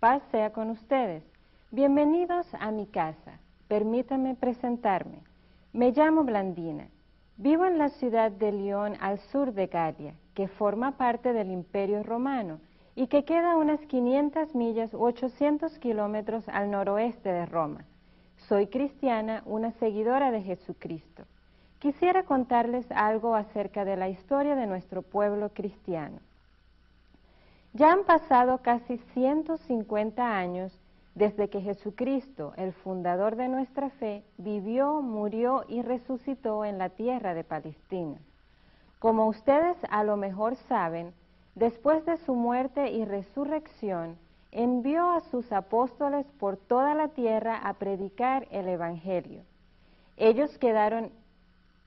Paz sea con ustedes. Bienvenidos a mi casa. Permítanme presentarme. Me llamo Blandina. Vivo en la ciudad de León, al sur de Galia, que forma parte del Imperio Romano y que queda a unas 500 millas u 800 kilómetros al noroeste de Roma. Soy cristiana, una seguidora de Jesucristo. Quisiera contarles algo acerca de la historia de nuestro pueblo cristiano. Ya han pasado casi 150 años desde que Jesucristo, el fundador de nuestra fe, vivió, murió y resucitó en la tierra de Palestina. Como ustedes a lo mejor saben, después de su muerte y resurrección, envió a sus apóstoles por toda la tierra a predicar el Evangelio. Ellos quedaron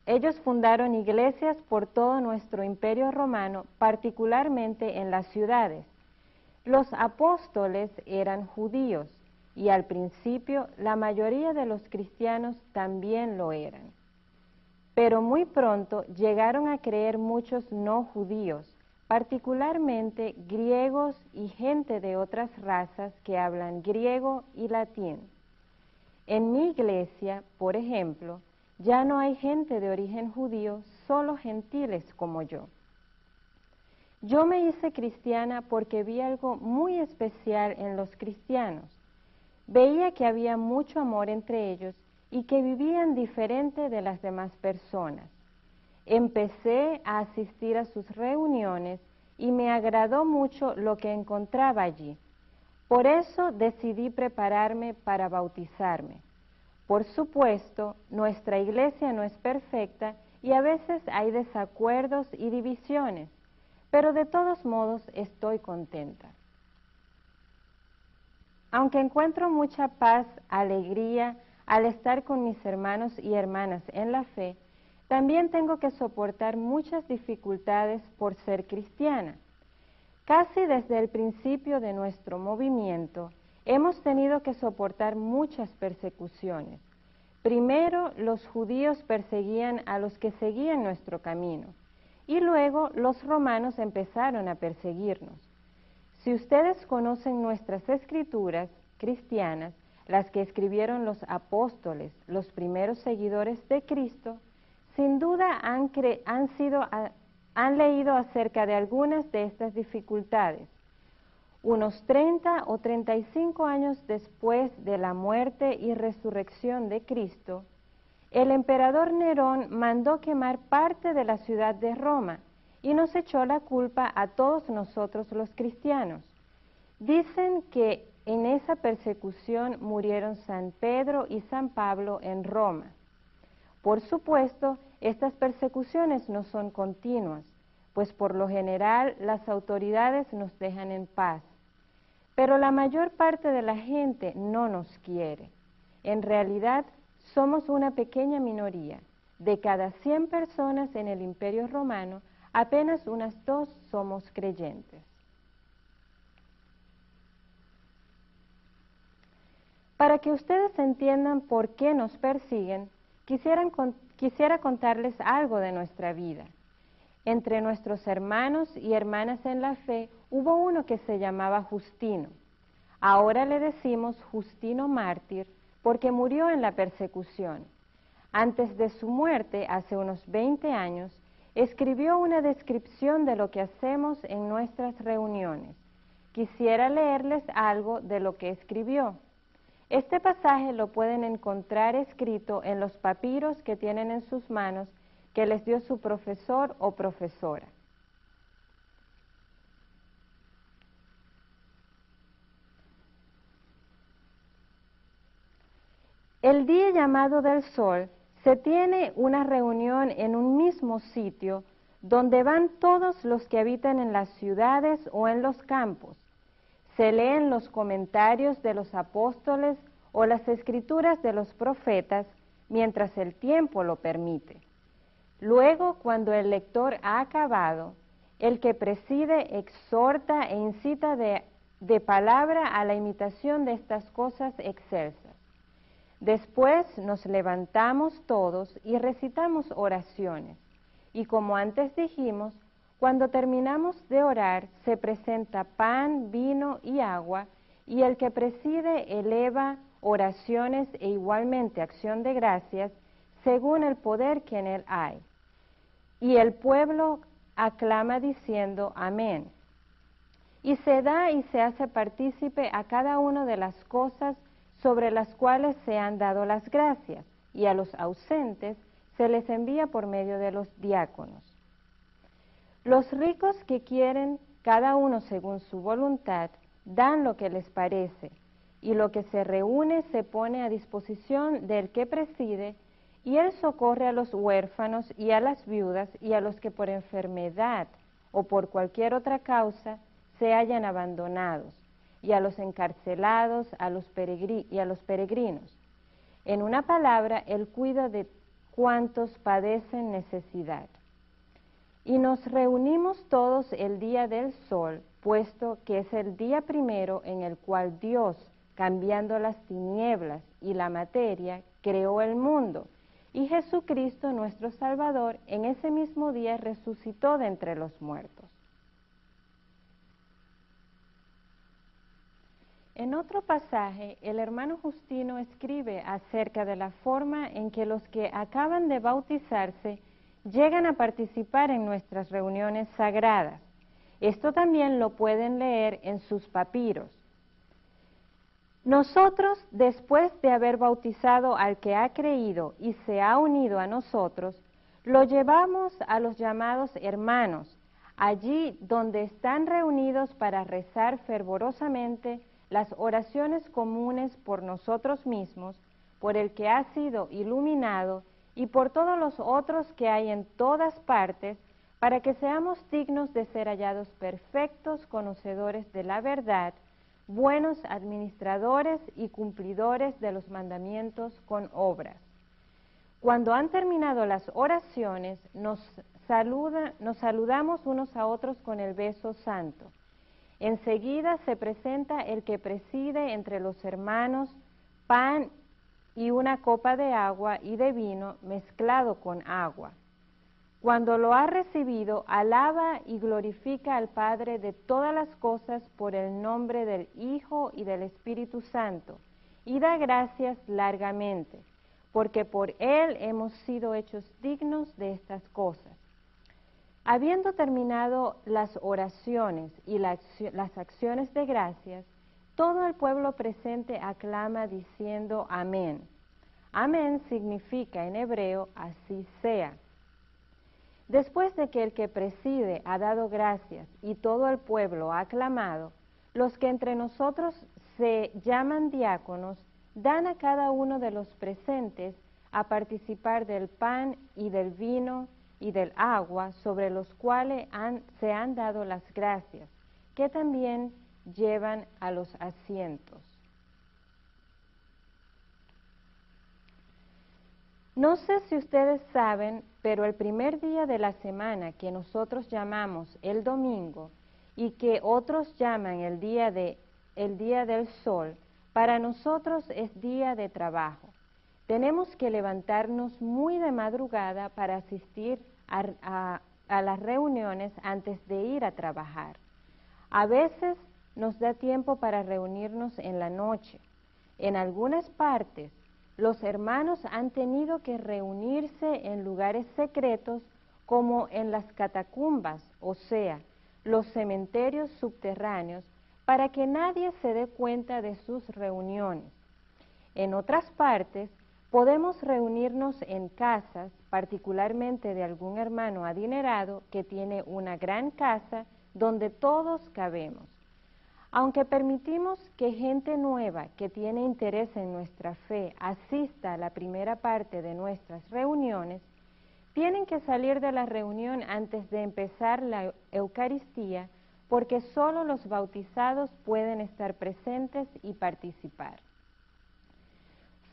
ellos fundaron iglesias por todo nuestro imperio romano, particularmente en las ciudades. Los apóstoles eran judíos y al principio la mayoría de los cristianos también lo eran. Pero muy pronto llegaron a creer muchos no judíos, particularmente griegos y gente de otras razas que hablan griego y latín. En mi iglesia, por ejemplo, ya no hay gente de origen judío, solo gentiles como yo. Yo me hice cristiana porque vi algo muy especial en los cristianos. Veía que había mucho amor entre ellos y que vivían diferente de las demás personas. Empecé a asistir a sus reuniones y me agradó mucho lo que encontraba allí. Por eso decidí prepararme para bautizarme. Por supuesto, nuestra iglesia no es perfecta y a veces hay desacuerdos y divisiones, pero de todos modos estoy contenta. Aunque encuentro mucha paz, alegría al estar con mis hermanos y hermanas en la fe, también tengo que soportar muchas dificultades por ser cristiana. Casi desde el principio de nuestro movimiento, hemos tenido que soportar muchas persecuciones. Primero los judíos perseguían a los que seguían nuestro camino y luego los romanos empezaron a perseguirnos. Si ustedes conocen nuestras escrituras cristianas, las que escribieron los apóstoles, los primeros seguidores de Cristo, sin duda han, han, leído acerca de algunas de estas dificultades unos 30 o 35 años después de la muerte y resurrección de Cristo, el emperador Nerón mandó quemar parte de la ciudad de Roma y nos echó la culpa a todos nosotros los cristianos. Dicen que en esa persecución murieron San Pedro y San Pablo en Roma. Por supuesto, estas persecuciones no son continuas, pues por lo general las autoridades nos dejan en paz. Pero la mayor parte de la gente no nos quiere. En realidad, somos una pequeña minoría. De cada 100 personas en el Imperio Romano, apenas unas dos somos creyentes. Para que ustedes entiendan por qué nos persiguen, quisiera contarles algo de nuestra vida. Entre nuestros hermanos y hermanas en la fe hubo uno que se llamaba Justino. Ahora le decimos Justino mártir porque murió en la persecución. Antes de su muerte, hace unos 20 años, escribió una descripción de lo que hacemos en nuestras reuniones. Quisiera leerles algo de lo que escribió. Este pasaje lo pueden encontrar escrito en los papiros que tienen en sus manos que les dio su profesor o profesora. El día llamado del sol se tiene una reunión en un mismo sitio donde van todos los que habitan en las ciudades o en los campos. Se leen los comentarios de los apóstoles o las escrituras de los profetas mientras el tiempo lo permite. Luego, cuando el lector ha acabado, el que preside exhorta e incita de, palabra a la imitación de estas cosas excelsas. Después nos levantamos todos y recitamos oraciones. Y como antes dijimos, Cuando terminamos de orar, se presenta pan, vino y agua, y el que preside eleva oraciones e igualmente acción de gracias según el poder que en él hay. Y el pueblo aclama diciendo amén. Y se da y se hace partícipe a cada una de las cosas sobre las cuales se han dado las gracias, y a los ausentes se les envía por medio de los diáconos. Los ricos que quieren, cada uno según su voluntad, dan lo que les parece, y lo que se reúne se pone a disposición del que preside, y él socorre a los huérfanos y a las viudas y a los que por enfermedad o por cualquier otra causa se hayan abandonados, y a los encarcelados a los y a los peregrinos. En una palabra, él cuida de cuantos padecen necesidad. Y nos reunimos todos el día del sol, puesto que es el día primero en el cual Dios, cambiando las tinieblas y la materia, creó el mundo. Y Jesucristo, nuestro Salvador, en ese mismo día resucitó de entre los muertos. En otro pasaje, el hermano Justino escribe acerca de la forma en que los que acaban de bautizarse llegan a participar en nuestras reuniones sagradas. Esto también lo pueden leer en sus papiros. Nosotros, después de haber bautizado al que ha creído y se ha unido a nosotros, lo llevamos a los llamados hermanos, allí donde están reunidos para rezar fervorosamente las oraciones comunes por nosotros mismos, por el que ha sido iluminado y por todos los otros que hay en todas partes, para que seamos dignos de ser hallados perfectos conocedores de la verdad, buenos administradores y cumplidores de los mandamientos con obras. Cuando han terminado las oraciones, nos, saluda, nos saludamos unos a otros con el beso santo. Enseguida se presenta el que preside entre los hermanos pan y una copa de agua y de vino mezclado con agua. Cuando lo ha recibido, alaba y glorifica al Padre de todas las cosas por el nombre del Hijo y del Espíritu Santo, y da gracias largamente, porque por Él hemos sido hechos dignos de estas cosas. Habiendo terminado las oraciones y las acciones de gracias, todo el pueblo presente aclama diciendo amén. Amén significa en hebreo así sea. Después de que el que preside ha dado gracias y todo el pueblo ha aclamado, los que entre nosotros se llaman diáconos dan a cada uno de los presentes a participar del pan y del vino y del agua sobre los cuales se han dado las gracias, que también llevan a los asientos. No sé si ustedes saben, pero el primer día de la semana que nosotros llamamos el domingo y que otros llaman el día, de, el día del sol, para nosotros es día de trabajo. Tenemos que levantarnos muy de madrugada para asistir a, las reuniones antes de ir a trabajar. A veces nos da tiempo para reunirnos en la noche. En algunas partes, los hermanos han tenido que reunirse en lugares secretos como en las catacumbas, o sea, los cementerios subterráneos, para que nadie se dé cuenta de sus reuniones. En otras partes, Podemos reunirnos en casas, particularmente de algún hermano adinerado que tiene una gran casa donde todos cabemos. Aunque permitimos que gente nueva que tiene interés en nuestra fe asista a la primera parte de nuestras reuniones, tienen que salir de la reunión antes de empezar la Eucaristía porque solo los bautizados pueden estar presentes y participar.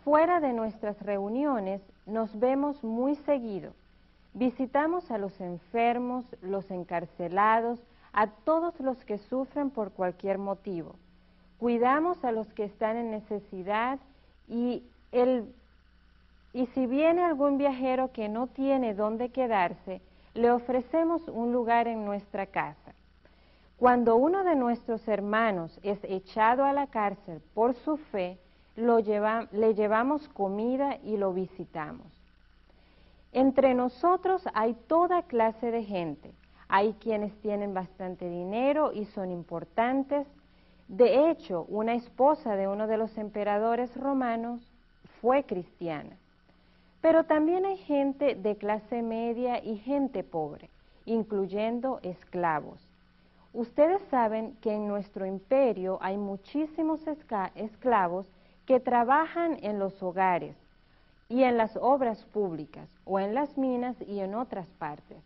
Fuera de nuestras reuniones nos vemos muy seguido. Visitamos a los enfermos, los encarcelados, a todos los que sufren por cualquier motivo. Cuidamos a los que están en necesidad y, y si viene algún viajero que no tiene dónde quedarse, le ofrecemos un lugar en nuestra casa. Cuando uno de nuestros hermanos es echado a la cárcel por su fe, le llevamos comida y lo visitamos. Entre nosotros hay toda clase de gente. Hay quienes tienen bastante dinero y son importantes. De hecho, una esposa de uno de los emperadores romanos fue cristiana. Pero también hay gente de clase media y gente pobre, incluyendo esclavos. Ustedes saben que en nuestro imperio hay muchísimos esclavos que trabajan en los hogares y en las obras públicas o en las minas y en otras partes.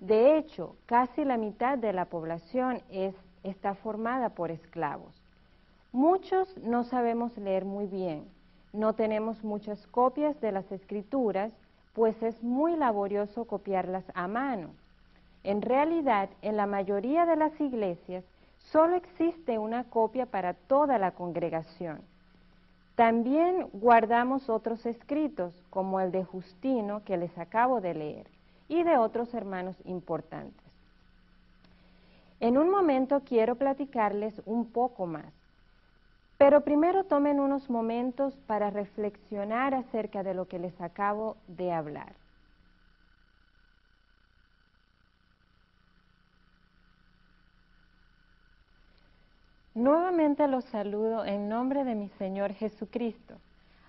De hecho, casi la mitad de la población está formada por esclavos. Muchos no sabemos leer muy bien, no tenemos muchas copias de las escrituras, pues es muy laborioso copiarlas a mano. En realidad, en la mayoría de las iglesias solo existe una copia para toda la congregación. También guardamos otros escritos, como el de Justino que les acabo de leer, y de otros hermanos importantes. En un momento quiero platicarles un poco más. Pero primero tomen unos momentos para reflexionar acerca de lo que les acabo de hablar. Nuevamente los saludo en nombre de mi Señor Jesucristo.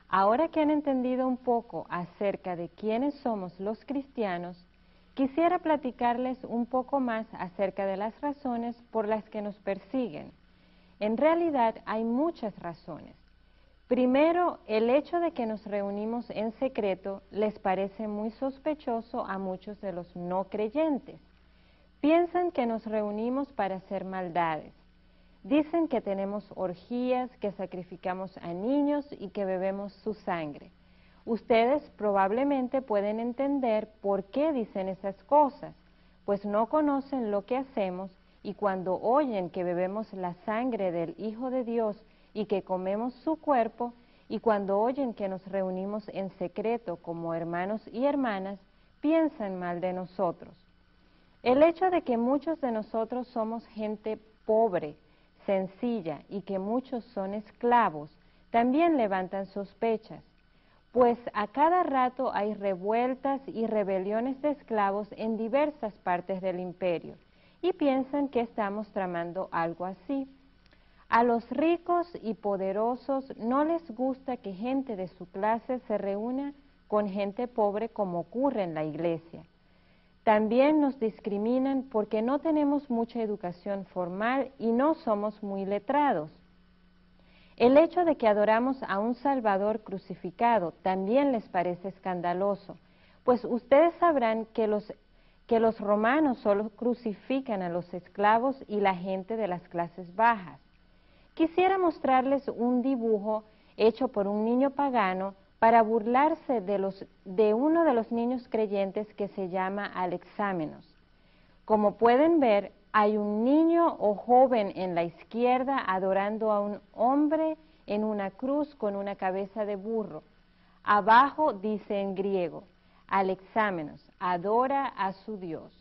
Ahora que han entendido un poco acerca de quiénes somos los cristianos, quisiera platicarles un poco más acerca de las razones por las que nos persiguen en realidad hay muchas razones. Primero, el hecho de que nos reunimos en secreto les parece muy sospechoso a muchos de los no creyentes. Piensan que nos reunimos para hacer maldades. Dicen que tenemos orgías, que sacrificamos a niños y que bebemos su sangre. Ustedes probablemente pueden entender por qué dicen esas cosas, pues no conocen lo que hacemos y cuando oyen que bebemos la sangre del Hijo de Dios y que comemos su cuerpo, y cuando oyen que nos reunimos en secreto como hermanos y hermanas, piensan mal de nosotros. El hecho de que muchos de nosotros somos gente pobre, sencilla y que muchos son esclavos, también levantan sospechas, pues a cada rato hay revueltas y rebeliones de esclavos en diversas partes del imperio y piensan que estamos tramando algo así. A los ricos y poderosos no les gusta que gente de su clase se reúna con gente pobre como ocurre en la iglesia. También nos discriminan porque no tenemos mucha educación formal y no somos muy letrados. El hecho de que adoramos a un Salvador crucificado también les parece escandaloso, pues ustedes sabrán que los que los romanos solo crucifican a los esclavos y la gente de las clases bajas. Quisiera mostrarles un dibujo hecho por un niño pagano para burlarse de, de uno de los niños creyentes que se llama Alexámenos. Como pueden ver, hay un niño o joven en la izquierda adorando a un hombre en una cruz con una cabeza de burro. Abajo dice en griego, Alexámenos, adora a su Dios.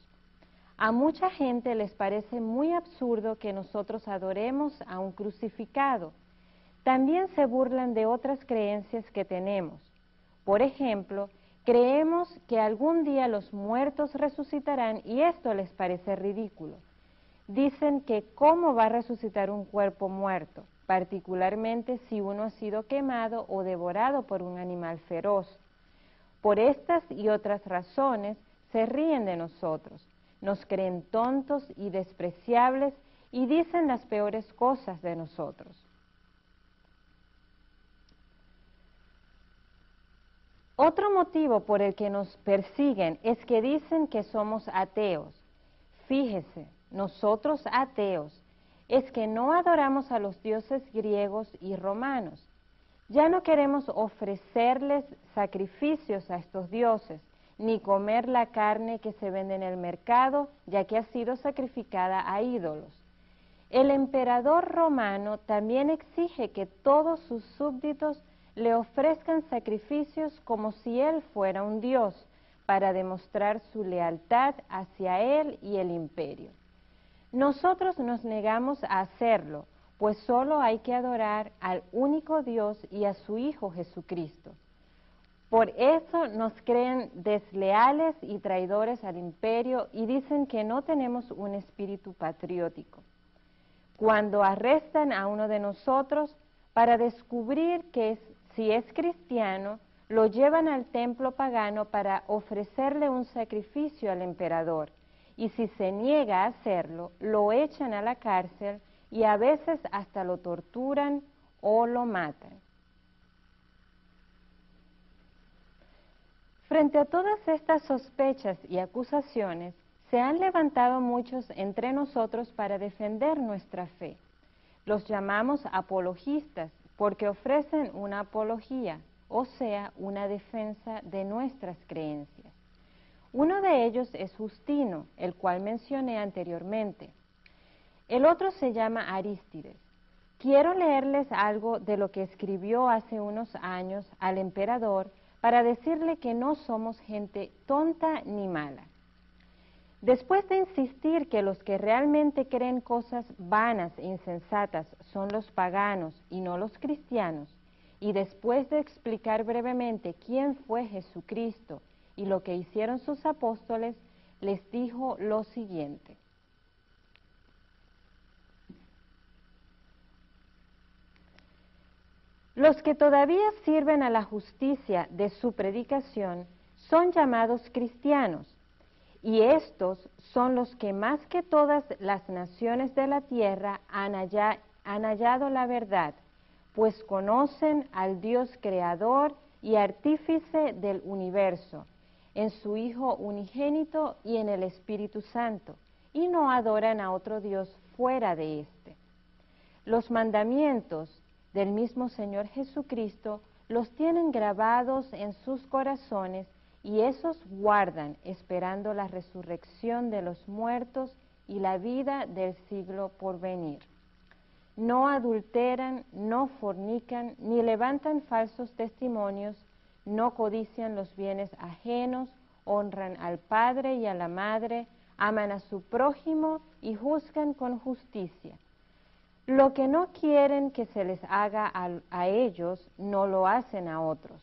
A mucha gente les parece muy absurdo que nosotros adoremos a un crucificado. También se burlan de otras creencias que tenemos. Por ejemplo, creemos que algún día los muertos resucitarán y esto les parece ridículo. Dicen que cómo va a resucitar un cuerpo muerto, particularmente si uno ha sido quemado o devorado por un animal feroz. Por estas y otras razones se ríen de nosotros, nos creen tontos y despreciables y dicen las peores cosas de nosotros. Otro motivo por el que nos persiguen es que dicen que somos ateos. Fíjese, nosotros ateos es que no adoramos a los dioses griegos y romanos, ya no queremos ofrecerles sacrificios a estos dioses, ni comer la carne que se vende en el mercado, ya que ha sido sacrificada a ídolos. El emperador romano también exige que todos sus súbditos le ofrezcan sacrificios como si él fuera un dios, para demostrar su lealtad hacia él y el imperio. Nosotros nos negamos a hacerlo, pues solo hay que adorar al único Dios y a su Hijo Jesucristo. Por eso nos creen desleales y traidores al imperio y dicen que no tenemos un espíritu patriótico. Cuando arrestan a uno de nosotros para descubrir que si es cristiano, lo llevan al templo pagano para ofrecerle un sacrificio al emperador y si se niega a hacerlo, lo echan a la cárcel y a veces hasta lo torturan o lo matan. Frente a todas estas sospechas y acusaciones, se han levantado muchos entre nosotros para defender nuestra fe. Los llamamos apologistas porque ofrecen una apología, o sea, una defensa de nuestras creencias. Uno de ellos es Justino, el cual mencioné anteriormente. El otro se llama Arístides. Quiero leerles algo de lo que escribió hace unos años al emperador para decirle que no somos gente tonta ni mala. Después de insistir que los que realmente creen cosas vanas e insensatas son los paganos y no los cristianos, y después de explicar brevemente quién fue Jesucristo y lo que hicieron sus apóstoles, les dijo lo siguiente. Los que todavía sirven a la justicia de su predicación son llamados cristianos, y estos son los que más que todas las naciones de la tierra han, hallado la verdad, pues conocen al Dios creador y artífice del universo, en su Hijo unigénito y en el Espíritu Santo, y no adoran a otro Dios fuera de éste. Los mandamientos del mismo Señor Jesucristo los tienen grabados en sus corazones y esos guardan esperando la resurrección de los muertos y la vida del siglo por venir. No adulteran, no fornican, ni levantan falsos testimonios, no codician los bienes ajenos, honran al Padre y a la Madre, aman a su prójimo y juzgan con justicia lo que no quieren que se les haga a, ellos, no lo hacen a otros.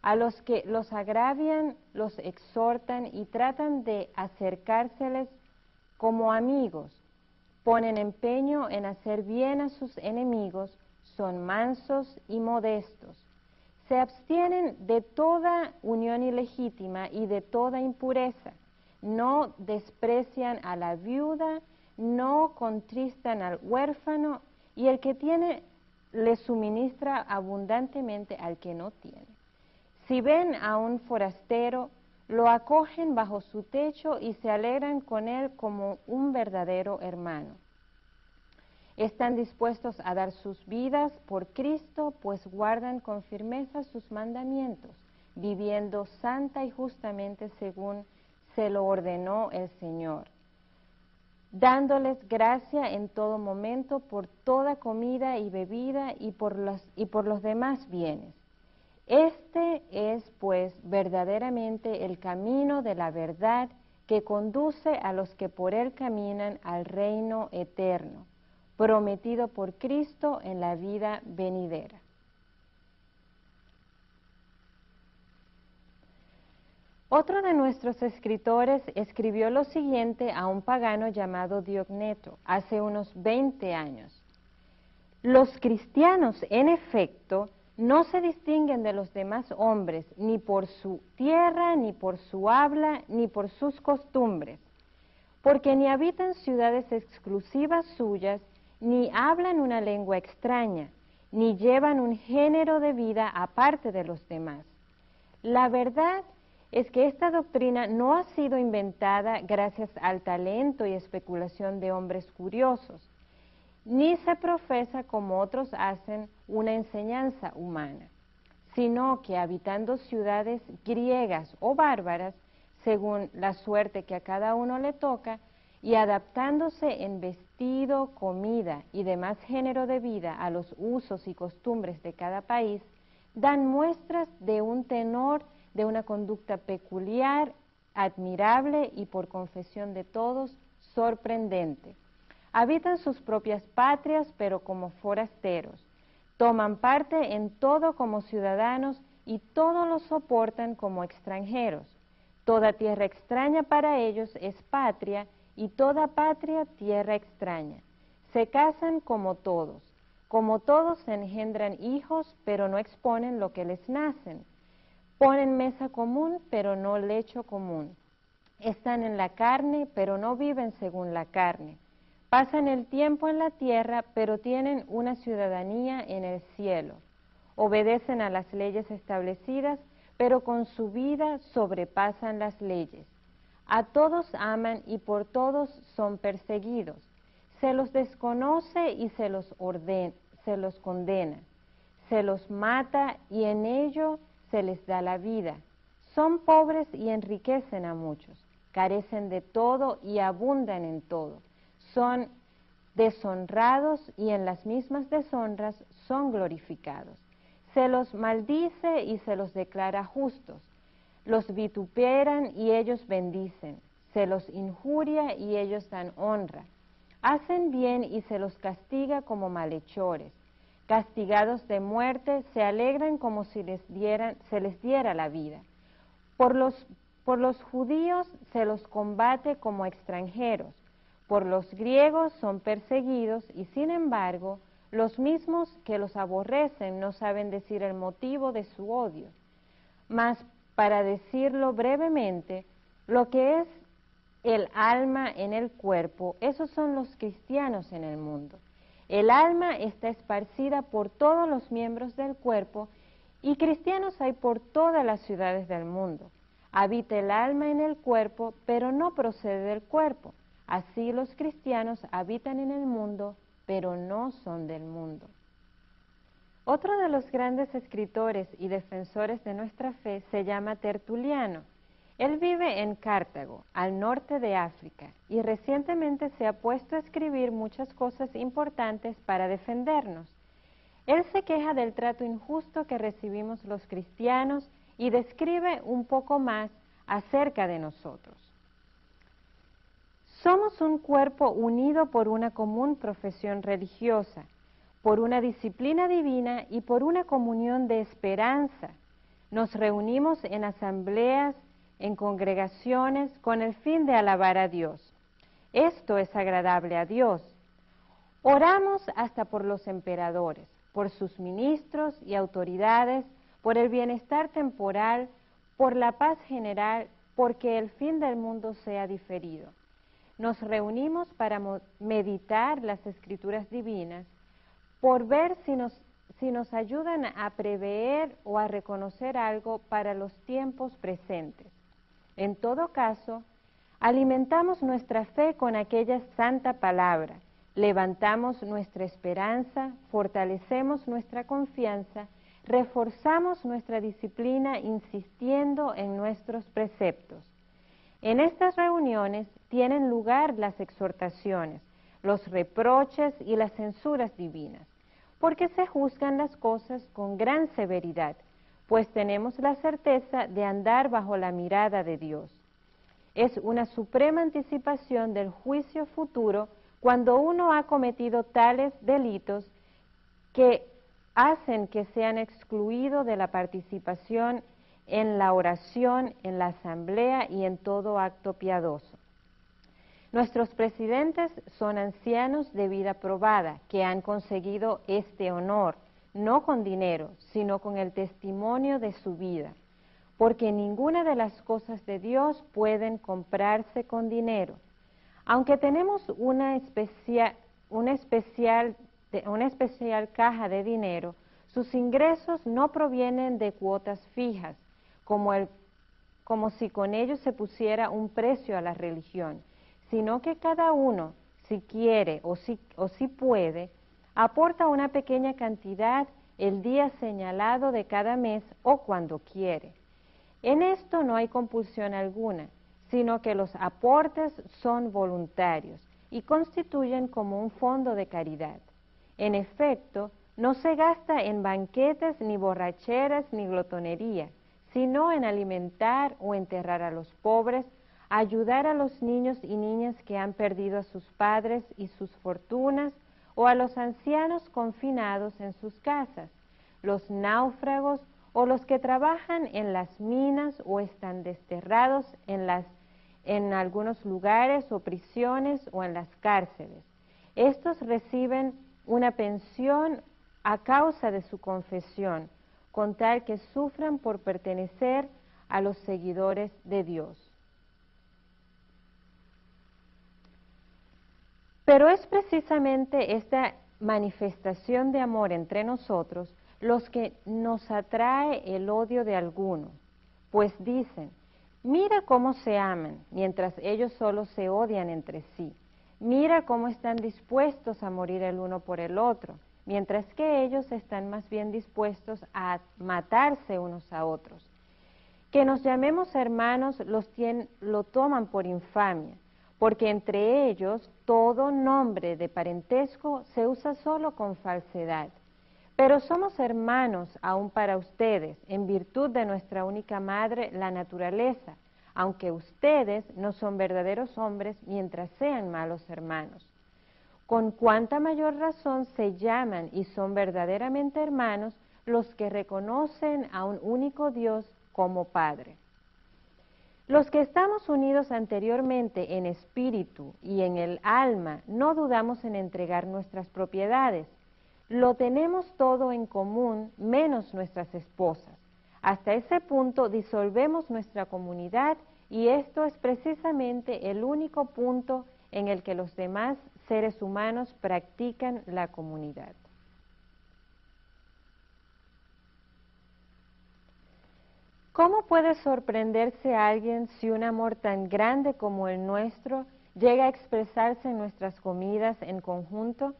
A los que los agravian, los exhortan y tratan de acercárseles como amigos. Ponen empeño en hacer bien a sus enemigos, son mansos y modestos. Se abstienen de toda unión ilegítima y de toda impureza. No desprecian a la viuda no contristan al huérfano y el que tiene le suministra abundantemente al que no tiene. Si ven a un forastero, lo acogen bajo su techo y se alegran con él como un verdadero hermano. Están dispuestos a dar sus vidas por Cristo, pues guardan con firmeza sus mandamientos, viviendo santa y justamente según se lo ordenó el Señor dándoles gracia en todo momento por toda comida y bebida y por los, y por los demás bienes. Este es, pues, verdaderamente el camino de la verdad que conduce a los que por él caminan al reino eterno, prometido por Cristo en la vida venidera. Otro de nuestros escritores escribió lo siguiente a un pagano llamado Diogneto hace unos 20 años. Los cristianos, en efecto, no se distinguen de los demás hombres ni por su tierra, ni por su habla, ni por sus costumbres, porque ni habitan ciudades exclusivas suyas, ni hablan una lengua extraña, ni llevan un género de vida aparte de los demás. La verdad es que esta doctrina no ha sido inventada gracias al talento y especulación de hombres curiosos, ni se profesa como otros hacen una enseñanza humana, sino que habitando ciudades griegas o bárbaras, según la suerte que a cada uno le toca, y adaptándose en comida y demás género de vida a los usos y costumbres de cada país, dan muestras de un tenor de una conducta peculiar admirable y por confesión de todos, sorprendente. Habitan sus propias patrias, pero como forasteros. Toman parte en todo como ciudadanos y todo lo soportan como extranjeros. Toda tierra extraña para ellos es patria y toda patria tierra extraña. Se casan como todos. Como todos engendran hijos, pero no exponen lo que les nacen. Ponen mesa común, pero no lecho común. Están en la carne, pero no viven según la carne. Pasan el tiempo en la tierra, pero tienen una ciudadanía en el cielo. Obedecen a las leyes establecidas, pero con su vida sobrepasan las leyes. A todos aman y por todos son perseguidos. Se los desconoce y se los, se los condena. Se los mata y en ello se les da la vida. Son pobres y enriquecen a muchos. Carecen de todo y abundan en todo. Son deshonrados y en las mismas deshonras son glorificados. Se los maldice y se los declara justos. Los vituperan y ellos bendicen. Se los injuria y ellos dan honra. Hacen bien y se los castiga como malhechores. Castigados de muerte, se alegran como si les dieran, se les diera la vida. Por los, por los judíos se los combate como extranjeros. Por los griegos son perseguidos y sin embargo los mismos que los aborrecen no saben decir el motivo de su odio. Para decirlo brevemente, lo que es el alma en el cuerpo, esos son los cristianos en el mundo. El alma está esparcida por todos los miembros del cuerpo y cristianos hay por todas las ciudades del mundo. Habita el alma en el cuerpo, pero no procede del cuerpo. Así los cristianos habitan en el mundo, pero no son del mundo. Otro de los grandes escritores y defensores de nuestra fe se llama Tertuliano. Él vive en Cartago, al norte de África, y recientemente se ha puesto a escribir muchas cosas importantes para defendernos. Él se queja del trato injusto que recibimos los cristianos y describe un poco más acerca de nosotros. Somos un cuerpo unido por una común profesión religiosa, por una disciplina divina y por una comunión de esperanza. Nos reunimos en asambleas, en congregaciones, con el fin de alabar a Dios. Esto es agradable a Dios. Oramos hasta por los emperadores, por sus ministros y autoridades, por el bienestar temporal, por la paz general, porque el fin del mundo sea diferido nos reunimos para meditar las escrituras divinas, por ver si nos, si nos ayudan a prever o a reconocer algo para los tiempos presentes. En todo caso, alimentamos nuestra fe con aquella santa palabra, levantamos nuestra esperanza, fortalecemos nuestra confianza, reforzamos nuestra disciplina insistiendo en nuestros preceptos en estas reuniones tienen lugar las exhortaciones, los reproches y las censuras divinas, porque se juzgan las cosas con gran severidad, pues tenemos la certeza de andar bajo la mirada de Dios. Es una suprema anticipación del juicio futuro cuando uno ha cometido tales delitos que hacen que sean excluidos de la participación en la oración, en la asamblea y en todo acto piadoso. Nuestros presidentes son ancianos de vida probada que han conseguido este honor, no con dinero, sino con el testimonio de su vida, porque ninguna de las cosas de Dios pueden comprarse con dinero. Aunque tenemos una especial, una especial, una especial caja de dinero, sus ingresos no provienen de cuotas fijas, como, el, como si con ellos se pusiera un precio a la religión, sino que cada uno, si quiere o si, o si puede, aporta una pequeña cantidad el día señalado de cada mes o cuando quiere. En esto no hay compulsión alguna, sino que los aportes son voluntarios y constituyen como un fondo de caridad. En efecto, no se gasta en banquetes, ni borracheras, ni glotonería, sino en alimentar o enterrar a los pobres, ayudar a los niños y niñas que han perdido a sus padres y sus fortunas, o a los ancianos confinados en sus casas, los náufragos o los que trabajan en las minas o están desterrados en, algunos lugares o prisiones o en las cárceles. Estos reciben una pensión a causa de su confesión, con tal que sufran por pertenecer a los seguidores de Dios. Pero es precisamente esta manifestación de amor entre nosotros los que nos atrae el odio de alguno, pues dicen, mira cómo se aman, mientras ellos solo se odian entre sí. Mira cómo están dispuestos a morir el uno por el otro, mientras que ellos están más bien dispuestos a matarse unos a otros. Que nos llamemos hermanos los lo toman por infamia, porque entre ellos todo nombre de parentesco se usa solo con falsedad. Pero somos hermanos aún para ustedes, en virtud de nuestra única madre, la naturaleza, aunque ustedes no son verdaderos hombres mientras sean malos hermanos. Con cuánta mayor razón se llaman y son verdaderamente hermanos los que reconocen a un único Dios como Padre. Los que estamos unidos anteriormente en espíritu y en el alma no dudamos en entregar nuestras propiedades. Lo tenemos todo en común menos nuestras esposas. Hasta ese punto disolvemos nuestra comunidad y esto es precisamente el único punto en el que los demás seres humanos practican la comunidad. ¿Cómo puede sorprenderse alguien si un amor tan grande como el nuestro llega a expresarse en nuestras comidas en conjunto?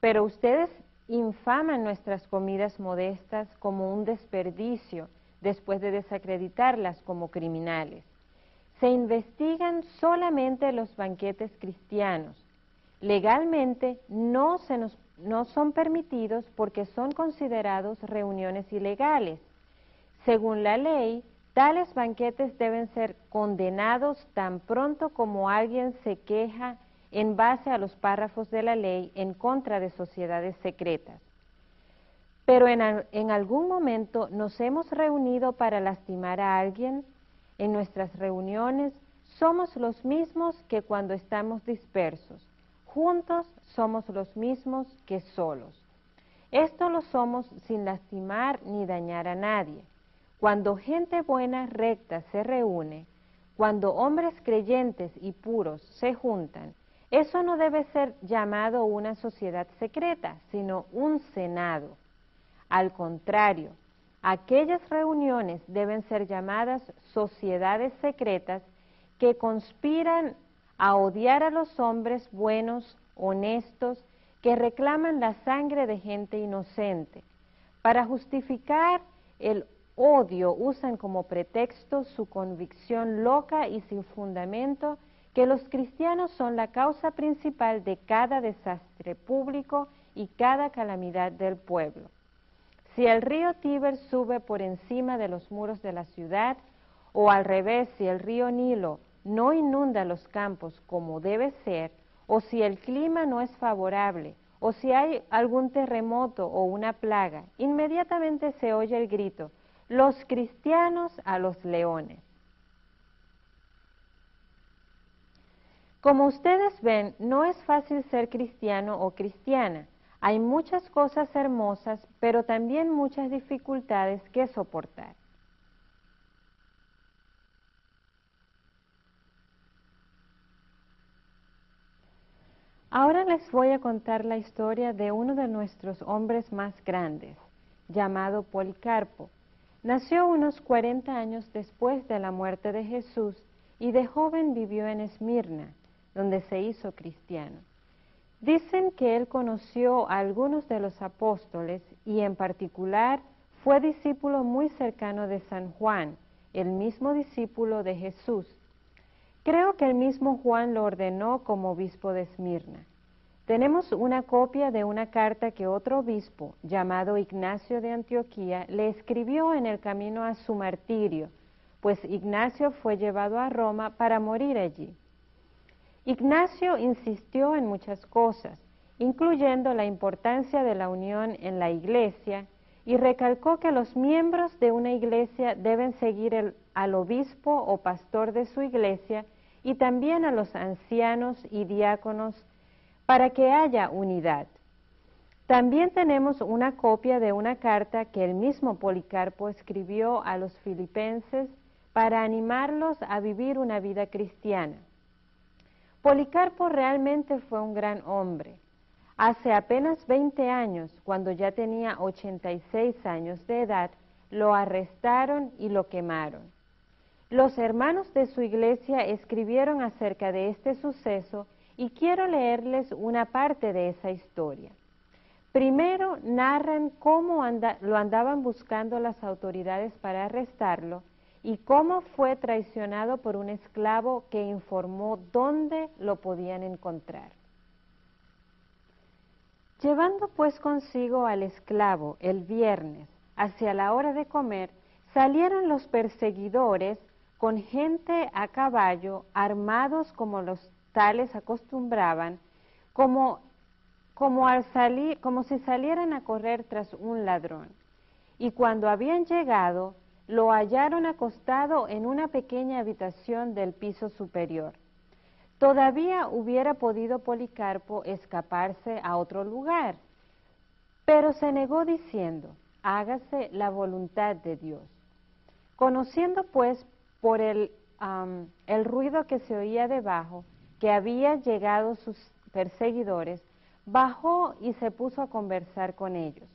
Pero ustedes infaman nuestras comidas modestas como un desperdicio después de desacreditarlas como criminales. Se investigan solamente los banquetes cristianos. Legalmente no, se nos, no son permitidos porque son considerados reuniones ilegales. Según la ley, tales banquetes deben ser condenados tan pronto como alguien se queja en base a los párrafos de la ley en contra de sociedades secretas. Pero en, algún momento nos hemos reunido para lastimar a alguien. En nuestras reuniones somos los mismos que cuando estamos dispersos. Juntos somos los mismos que solos. Esto lo somos sin lastimar ni dañar a nadie. Cuando gente buena, recta se reúne, cuando hombres creyentes y puros se juntan, eso no debe ser llamado una sociedad secreta, sino un senado. Al contrario, aquellas reuniones deben ser llamadas sociedades secretas que conspiran a odiar a los hombres buenos, honestos, que reclaman la sangre de gente inocente. Para justificar el odio usan como pretexto su convicción loca y sin fundamento que los cristianos son la causa principal de cada desastre público y cada calamidad del pueblo. Si el río Tíber sube por encima de los muros de la ciudad, o al revés, si el río Nilo no inunda los campos como debe ser, o si el clima no es favorable, o si hay algún terremoto o una plaga, inmediatamente se oye el grito, los cristianos a los leones. Como ustedes ven, no es fácil ser cristiano o cristiana. Hay muchas cosas hermosas, pero también muchas dificultades que soportar. Ahora les voy a contar la historia de uno de nuestros hombres más grandes, llamado Policarpo. Nació unos 40 años después de la muerte de Jesús y de joven vivió en Esmirna, donde se hizo cristiano. Dicen que él conoció a algunos de los apóstoles y en particular fue discípulo muy cercano de San Juan, el mismo discípulo de Jesús. Creo que el mismo Juan lo ordenó como obispo de Esmirna. Tenemos una copia de una carta que otro obispo, llamado Ignacio de Antioquía, le escribió en el camino a su martirio, pues Ignacio fue llevado a Roma para morir allí. Ignacio insistió en muchas cosas, incluyendo la importancia de la unión en la iglesia, y recalcó que los miembros de una iglesia deben seguir al obispo o pastor de su iglesia y también a los ancianos y diáconos para que haya unidad. También tenemos una copia de una carta que el mismo Policarpo escribió a los filipenses para animarlos a vivir una vida cristiana. Policarpo realmente fue un gran hombre. Hace apenas 20 años, cuando ya tenía 86 años de edad, lo arrestaron y lo quemaron. Los hermanos de su iglesia escribieron acerca de este suceso y quiero leerles una parte de esa historia. Primero narran cómo lo andaban buscando las autoridades para arrestarlo y cómo fue traicionado por un esclavo que informó dónde lo podían encontrar. Llevando pues consigo al esclavo el viernes, hacia la hora de comer, salieron los perseguidores con gente a caballo, armados como los tales acostumbraban, como, como, al salir, como si salieran a correr tras un ladrón. Y cuando habían llegado, lo hallaron acostado en una pequeña habitación del piso superior. Todavía hubiera podido Policarpo escaparse a otro lugar, pero se negó diciendo, hágase la voluntad de Dios. Conociendo pues por el, el ruido que se oía debajo, que había llegado sus perseguidores, bajó y se puso a conversar con ellos.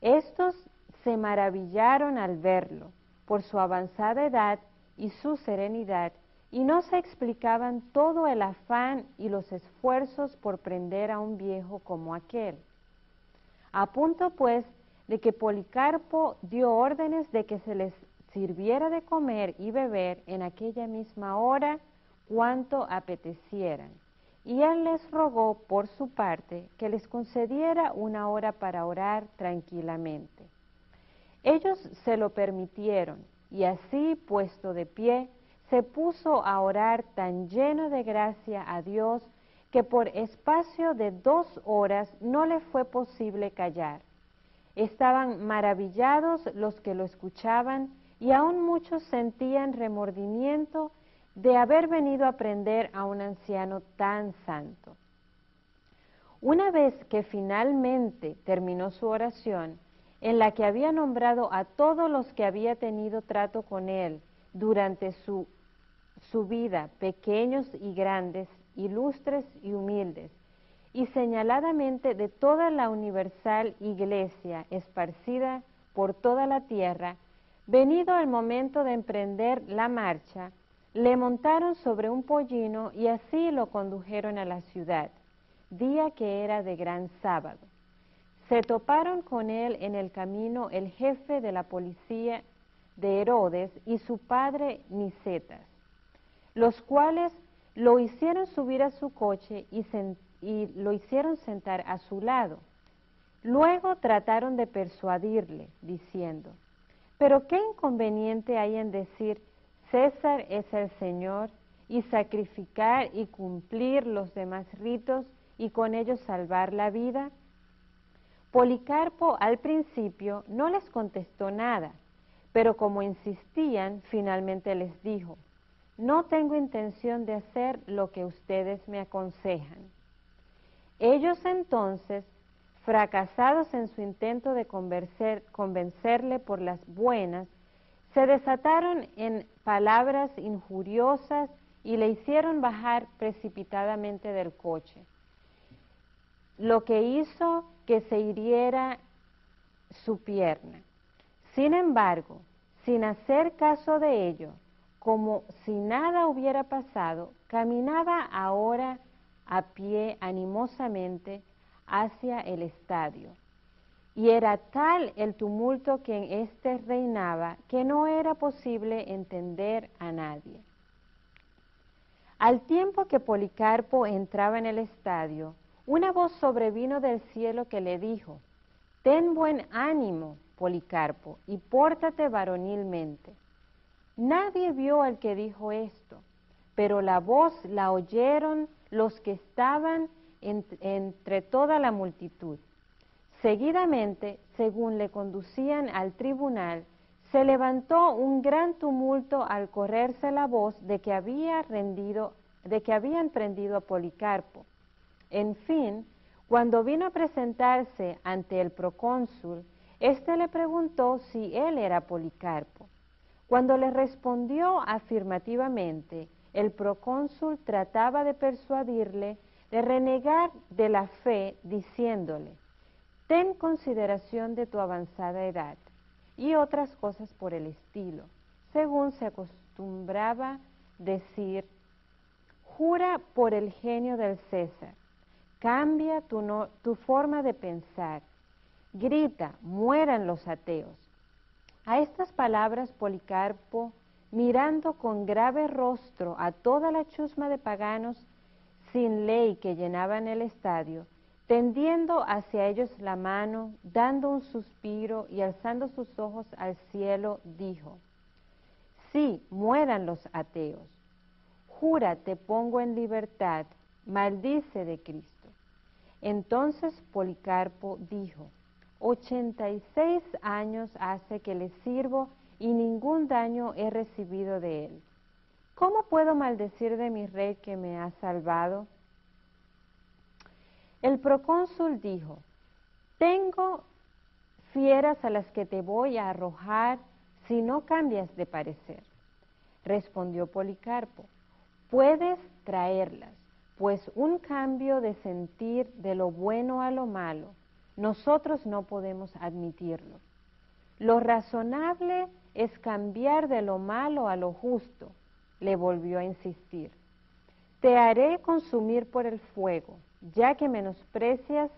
Estos se maravillaron al verlo por su avanzada edad y su serenidad y no se explicaban todo el afán y los esfuerzos por prender a un viejo como aquel. A punto pues de que Policarpo dio órdenes de que se les sirviera de comer y beber en aquella misma hora cuanto apetecieran. Y él les rogó por su parte que les concediera una hora para orar tranquilamente. Ellos se lo permitieron y así, puesto de pie, se puso a orar tan lleno de gracia a Dios que por espacio de dos horas no le fue posible callar. Estaban maravillados los que lo escuchaban y aún muchos sentían remordimiento de haber venido a aprender a un anciano tan santo. Una vez que finalmente terminó su oración, en la que había nombrado a todos los que había tenido trato con él durante su, su vida, pequeños y grandes, ilustres y humildes, y señaladamente de toda la universal iglesia esparcida por toda la tierra, venido el momento de emprender la marcha, le montaron sobre un pollino y así lo condujeron a la ciudad, día que era de gran sábado. Se toparon con él en el camino el jefe de la policía de Herodes y su padre Nicetas, los cuales lo hicieron subir a su coche y, y lo hicieron sentar a su lado. Luego trataron de persuadirle, diciendo, pero ¿qué inconveniente hay en decir, César es el Señor y sacrificar y cumplir los demás ritos y con ellos salvar la vida? Policarpo al principio no les contestó nada, pero como insistían, finalmente les dijo, no tengo intención de hacer lo que ustedes me aconsejan. Ellos entonces, fracasados en su intento de convencerle por las buenas, se desataron en palabras injuriosas y le hicieron bajar precipitadamente del coche, lo que hizo que se hiriera su pierna. Sin embargo, sin hacer caso de ello, como si nada hubiera pasado, caminaba ahora a pie animosamente hacia el estadio y era tal el tumulto que en éste reinaba que no era posible entender a nadie. Al tiempo que Policarpo entraba en el estadio, una voz sobrevino del cielo que le dijo, Ten buen ánimo, Policarpo, y pórtate varonilmente. Nadie vio al que dijo esto, pero la voz la oyeron los que estaban entre toda la multitud. Seguidamente, según le conducían al tribunal, se levantó un gran tumulto al correrse la voz de que, había rendido, de que habían prendido a Policarpo. En fin, cuando vino a presentarse ante el procónsul, éste le preguntó si él era Policarpo. Cuando le respondió afirmativamente, el procónsul trataba de persuadirle de renegar de la fe, diciéndole, ten consideración de tu avanzada edad y otras cosas por el estilo, según se acostumbraba decir, jura por el genio del César, cambia tu, forma de pensar, grita, mueran los ateos. A estas palabras Policarpo, mirando con grave rostro a toda la chusma de paganos sin ley que llenaban el estadio, tendiendo hacia ellos la mano, dando un suspiro y alzando sus ojos al cielo, dijo, Sí, mueran los ateos. Jura, te pongo en libertad, maldice de Cristo. Entonces Policarpo dijo, ochenta y seis años hace que le sirvo y ningún daño he recibido de él. ¿Cómo puedo maldecir de mi rey que me ha salvado? El procónsul dijo, tengo fieras a las que te voy a arrojar si no cambias de parecer. Respondió Policarpo, puedes traerlas, pues un cambio de sentir de lo bueno a lo malo, nosotros no podemos admitirlo. Lo razonable es cambiar de lo malo a lo justo, le volvió a insistir. Te haré consumir por el fuego ya que menosprecias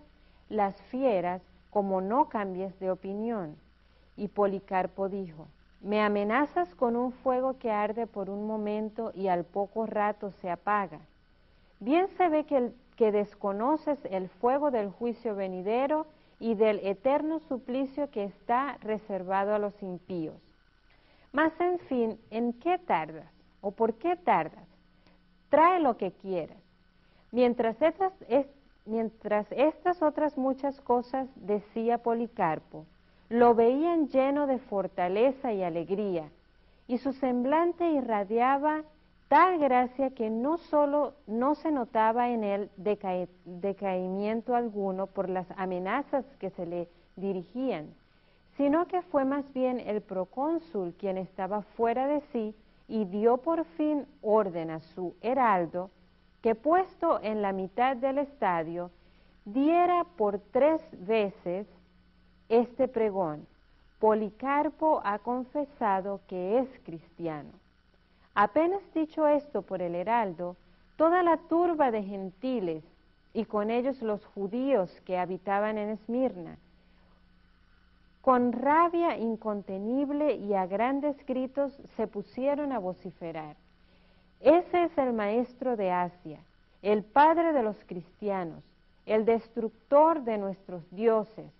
las fieras como no cambies de opinión. Y Policarpo dijo, me amenazas con un fuego que arde por un momento y al poco rato se apaga. Bien se ve que, desconoces el fuego del juicio venidero y del eterno suplicio que está reservado a los impíos. Mas en fin, ¿en qué tardas? ¿O por qué tardas? Trae lo que quieras. Mientras estas, mientras estas otras muchas cosas decía Policarpo, lo veían lleno de fortaleza y alegría, y su semblante irradiaba tal gracia que no solo no se notaba en él decaimiento alguno por las amenazas que se le dirigían, sino que fue más bien el procónsul quien estaba fuera de sí y dio por fin orden a su heraldo que puesto en la mitad del estadio, diera por tres veces este pregón. Policarpo ha confesado que es cristiano. Apenas dicho esto por el heraldo, toda la turba de gentiles y con ellos los judíos que habitaban en Esmirna, con rabia incontenible y a grandes gritos se pusieron a vociferar. Ese es el maestro de Asia, el padre de los cristianos, el destructor de nuestros dioses,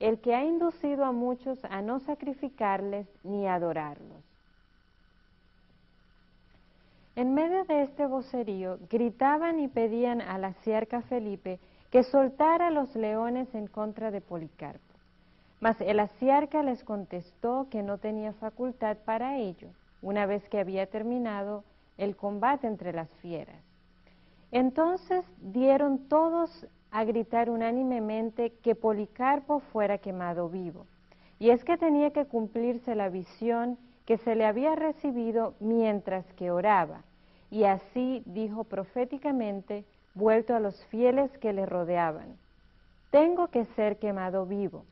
el que ha inducido a muchos a no sacrificarles ni adorarlos. En medio de este vocerío gritaban y pedían a la Felipe que soltara los leones en contra de Policarpo. Mas el asiarca les contestó que no tenía facultad para ello, una vez que había terminado el combate entre las fieras. Entonces dieron todos a gritar unánimemente que Policarpo fuera quemado vivo. Y es que tenía que cumplirse la visión que se le había recibido mientras que oraba. Y así dijo proféticamente, vuelto a los fieles que le rodeaban, tengo que ser quemado vivo.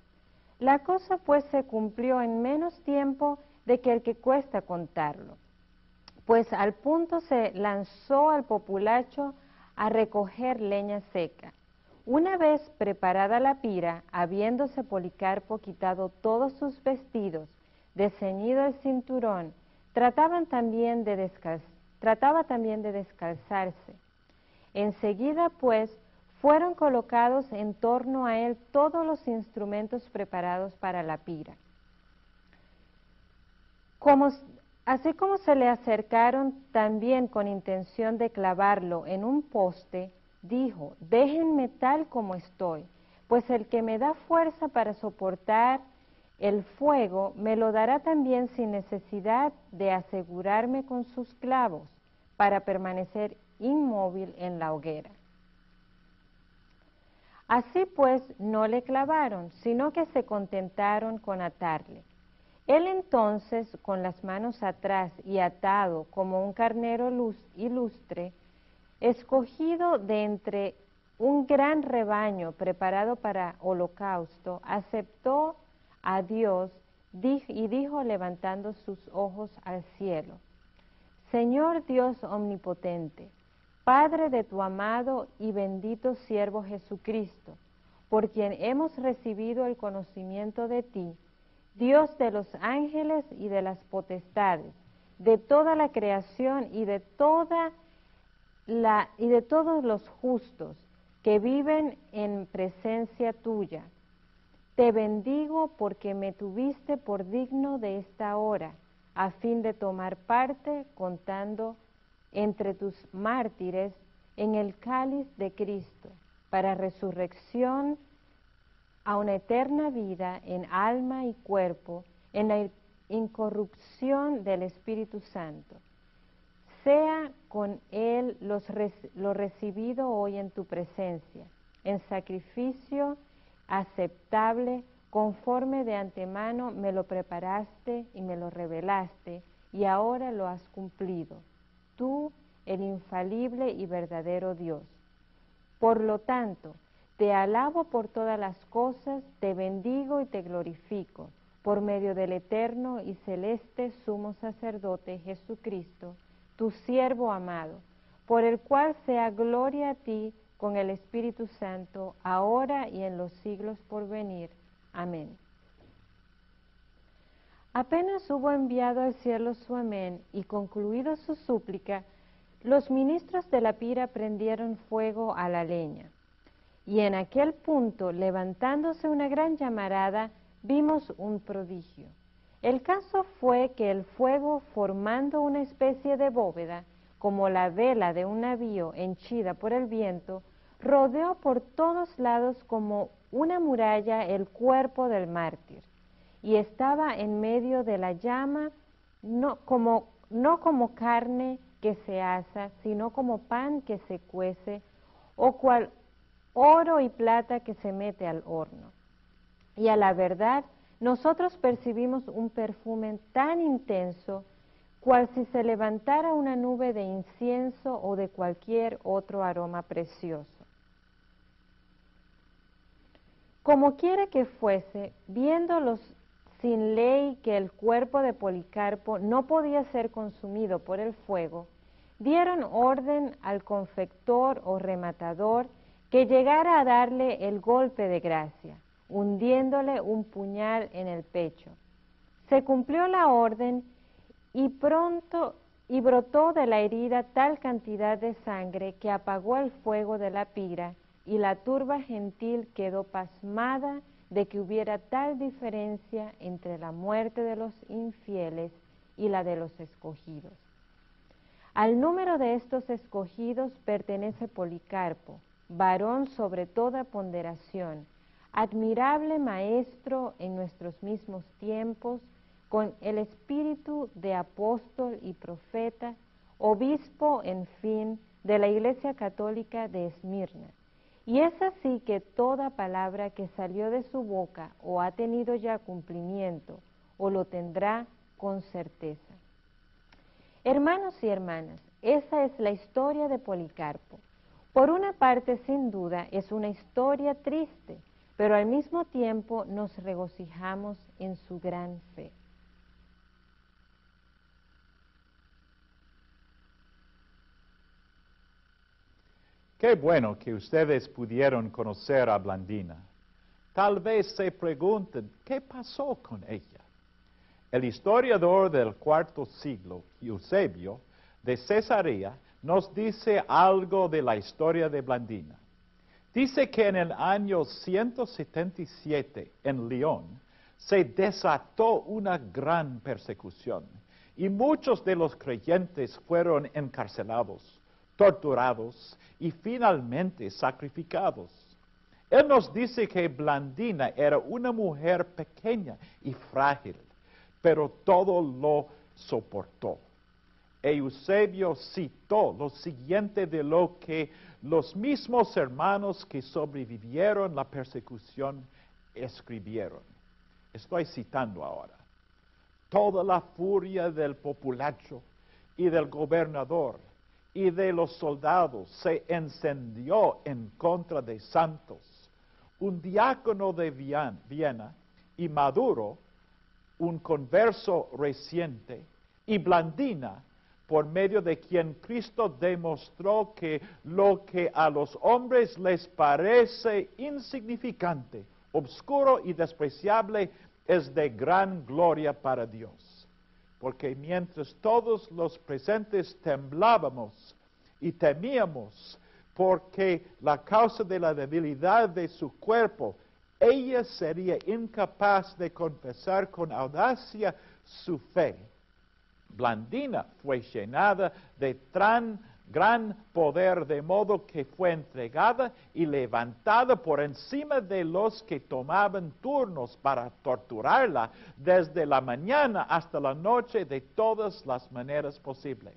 La cosa pues se cumplió en menos tiempo de que el que cuesta contarlo pues al punto se lanzó al populacho a recoger leña seca. Una vez preparada la pira, habiéndose Policarpo quitado todos sus vestidos, ceñido el cinturón, trataban también de trataba también de descalzarse. Enseguida, pues, fueron colocados en torno a él todos los instrumentos preparados para la pira. Así como se le acercaron también con intención de clavarlo en un poste, dijo, déjenme tal como estoy, pues el que me da fuerza para soportar el fuego me lo dará también sin necesidad de asegurarme con sus clavos para permanecer inmóvil en la hoguera. Así pues no le clavaron, sino que se contentaron con atarle. Él entonces, con las manos atrás y atado como un carnero ilustre, escogido de entre un gran rebaño preparado para holocausto, aceptó a Dios y dijo levantando sus ojos al cielo, Señor Dios omnipotente, Padre de tu amado y bendito siervo Jesucristo, por quien hemos recibido el conocimiento de ti, Dios de los ángeles y de las potestades, de toda la creación y de toda la y de todos los justos que viven en presencia tuya. Te bendigo porque me tuviste por digno de esta hora, a fin de tomar parte contando entre tus mártires en el cáliz de Cristo, para resurrección a una eterna vida en alma y cuerpo, en la incorrupción del Espíritu Santo. Sea con Él lo recibido hoy en tu presencia, en sacrificio aceptable, conforme de antemano me lo preparaste y me lo revelaste, y ahora lo has cumplido tú, el infalible y verdadero Dios. Por lo tanto, te alabo por todas las cosas, te bendigo y te glorifico, por medio del eterno y celeste sumo sacerdote Jesucristo, tu siervo amado, por el cual sea gloria a ti con el Espíritu Santo, ahora y en los siglos por venir. Amén. Apenas hubo enviado al cielo su amén y concluido su súplica, los ministros de la pira prendieron fuego a la leña. Y en aquel punto, levantándose una gran llamarada, vimos un prodigio. El caso fue que el fuego, formando una especie de bóveda, como la vela de un navío henchida por el viento, rodeó por todos lados como una muralla el cuerpo del mártir y estaba en medio de la llama, no como, no como carne que se asa, sino como pan que se cuece, o cual oro y plata que se mete al horno. Y a la verdad, nosotros percibimos un perfume tan intenso, cual si se levantara una nube de incienso o de cualquier otro aroma precioso. Como quiera que fuese, viendo los sin ley que el cuerpo de Policarpo no podía ser consumido por el fuego, dieron orden al confector o rematador que llegara a darle el golpe de gracia, hundiéndole un puñal en el pecho. Se cumplió la orden y pronto y brotó de la herida tal cantidad de sangre que apagó el fuego de la pira y la turba gentil quedó pasmada de que hubiera tal diferencia entre la muerte de los infieles y la de los escogidos. Al número de estos escogidos pertenece Policarpo, varón sobre toda ponderación, admirable maestro en nuestros mismos tiempos, con el espíritu de apóstol y profeta, obispo, en fin, de la Iglesia Católica de Esmirna y es así que toda palabra que salió de su boca o ha tenido ya cumplimiento o lo tendrá con certeza. Hermanos y hermanas, esa es la historia de Policarpo. Por una parte, sin duda, es una historia triste, pero al mismo tiempo nos regocijamos en su gran fe. Qué bueno que ustedes pudieron conocer a Blandina. Tal vez se pregunten, ¿qué pasó con ella? El historiador del cuarto siglo, Eusebio, de Cesarea, nos dice algo de la historia de Blandina. Dice que en el año 177 en León se desató una gran persecución y muchos de los creyentes fueron encarcelados, torturados y finalmente sacrificados. Él nos dice que Blandina era una mujer pequeña y frágil, pero todo lo soportó. Eusebio citó lo siguiente de lo que los mismos hermanos que sobrevivieron la persecución escribieron. Estoy citando ahora. Toda la furia del populacho y del gobernador y de los soldados se encendió en contra de Santos. Un diácono de Viena y Maduro, un converso reciente, y Blandina, por medio de quien Cristo demostró que lo que a los hombres les parece insignificante, obscuro y despreciable, es de gran gloria para Dios. Porque mientras todos los presentes temblábamos y temíamos porque la causa de la debilidad de su cuerpo, ella sería incapaz de confesar con audacia su fe Blandina fue llenada de tan gran poder, de modo que fue entregada y levantada por encima de los que tomaban turnos para torturarla desde la mañana hasta la noche de todas las maneras posibles.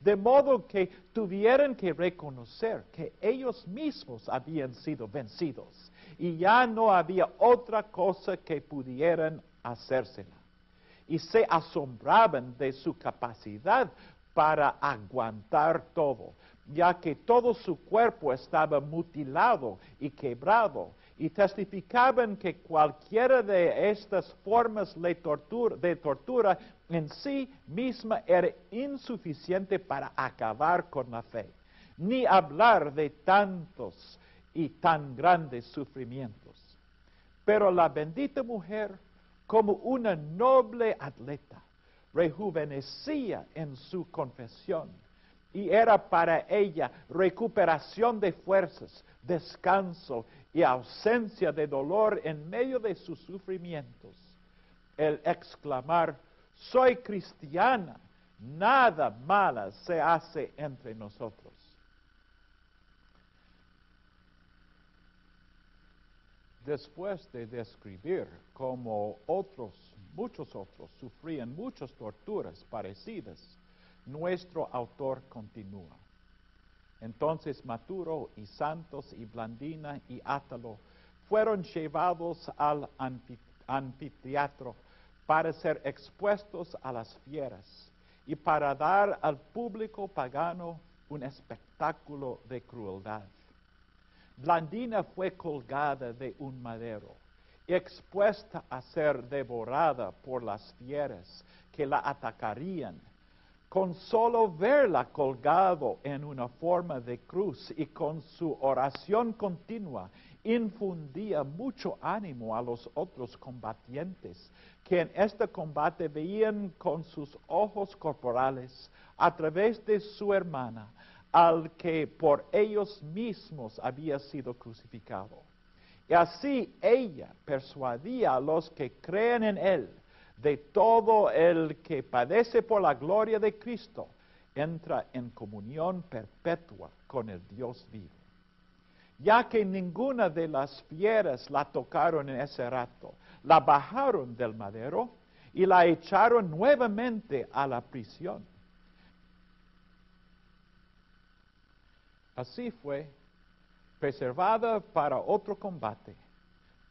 De modo que tuvieron que reconocer que ellos mismos habían sido vencidos y ya no había otra cosa que pudieran hacérsela y se asombraban de su capacidad para aguantar todo, ya que todo su cuerpo estaba mutilado y quebrado, y testificaban que cualquiera de estas formas de tortura, de tortura en sí misma era insuficiente para acabar con la fe, ni hablar de tantos y tan grandes sufrimientos. Pero la bendita mujer como una noble atleta, rejuvenecía en su confesión y era para ella recuperación de fuerzas, descanso y ausencia de dolor en medio de sus sufrimientos. El exclamar, soy cristiana, nada mala se hace entre nosotros. Después de describir cómo otros, muchos otros, sufrían muchas torturas parecidas, nuestro autor continúa. Entonces Maturo y Santos y Blandina y Átalo fueron llevados al anfiteatro para ser expuestos a las fieras y para dar al público pagano un espectáculo de crueldad. Blandina fue colgada de un madero, expuesta a ser devorada por las fieras que la atacarían. Con solo verla colgado en una forma de cruz y con su oración continua, infundía mucho ánimo a los otros combatientes, que en este combate veían con sus ojos corporales, a través de su hermana, al que por ellos mismos había sido crucificado. Y así ella persuadía a los que creen en Él de todo el que padece por la gloria de Cristo, entra en comunión perpetua con el Dios vivo. Ya que ninguna de las fieras la tocaron en ese rato, la bajaron del madero y la echaron nuevamente a la prisión Así fue preservada para otro combate,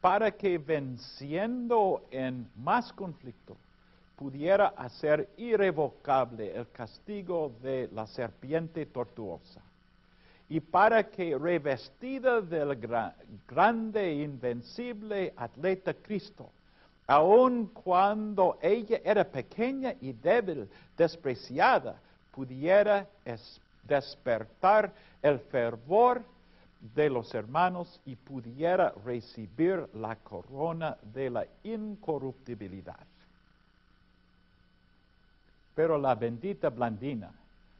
para que venciendo en más conflicto pudiera hacer irrevocable el castigo de la serpiente tortuosa, y para que revestida del grande e invencible atleta Cristo, aun cuando ella era pequeña y débil, despreciada, pudiera despertar el fervor de los hermanos y pudiera recibir la corona de la incorruptibilidad. Pero la bendita Blandina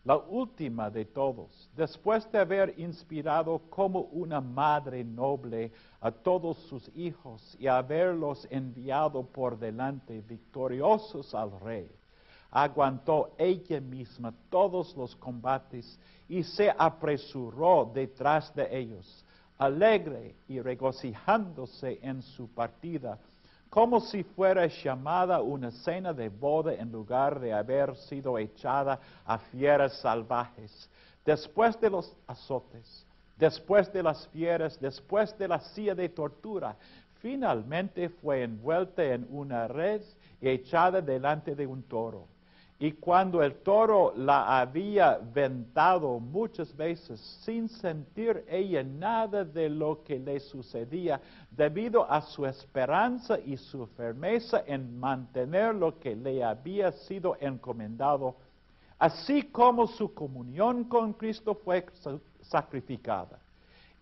la última de todos, después de haber inspirado como una madre noble a todos sus hijos y haberlos enviado por delante victoriosos al rey, aguantó ella misma todos los combates y se apresuró detrás de ellos, alegre y regocijándose en su partida como si fuera llamada una cena de boda en lugar de haber sido echada a fieras salvajes. Después de los azotes, después de las fieras, después de la silla de tortura, finalmente fue envuelta en una red y echada delante de un toro. Y cuando el toro la había ventado muchas veces sin sentir ella nada de lo que le sucedía, debido a su esperanza y su firmeza en mantener lo que le había sido encomendado, así como su comunión con Cristo fue sacrificada.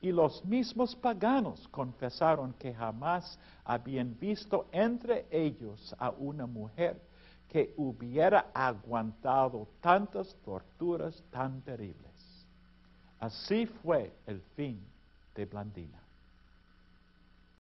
Y los mismos paganos confesaron que jamás habían visto entre ellos a una mujer que hubiera aguantado tantas torturas tan terribles. Así fue el fin de Blandina.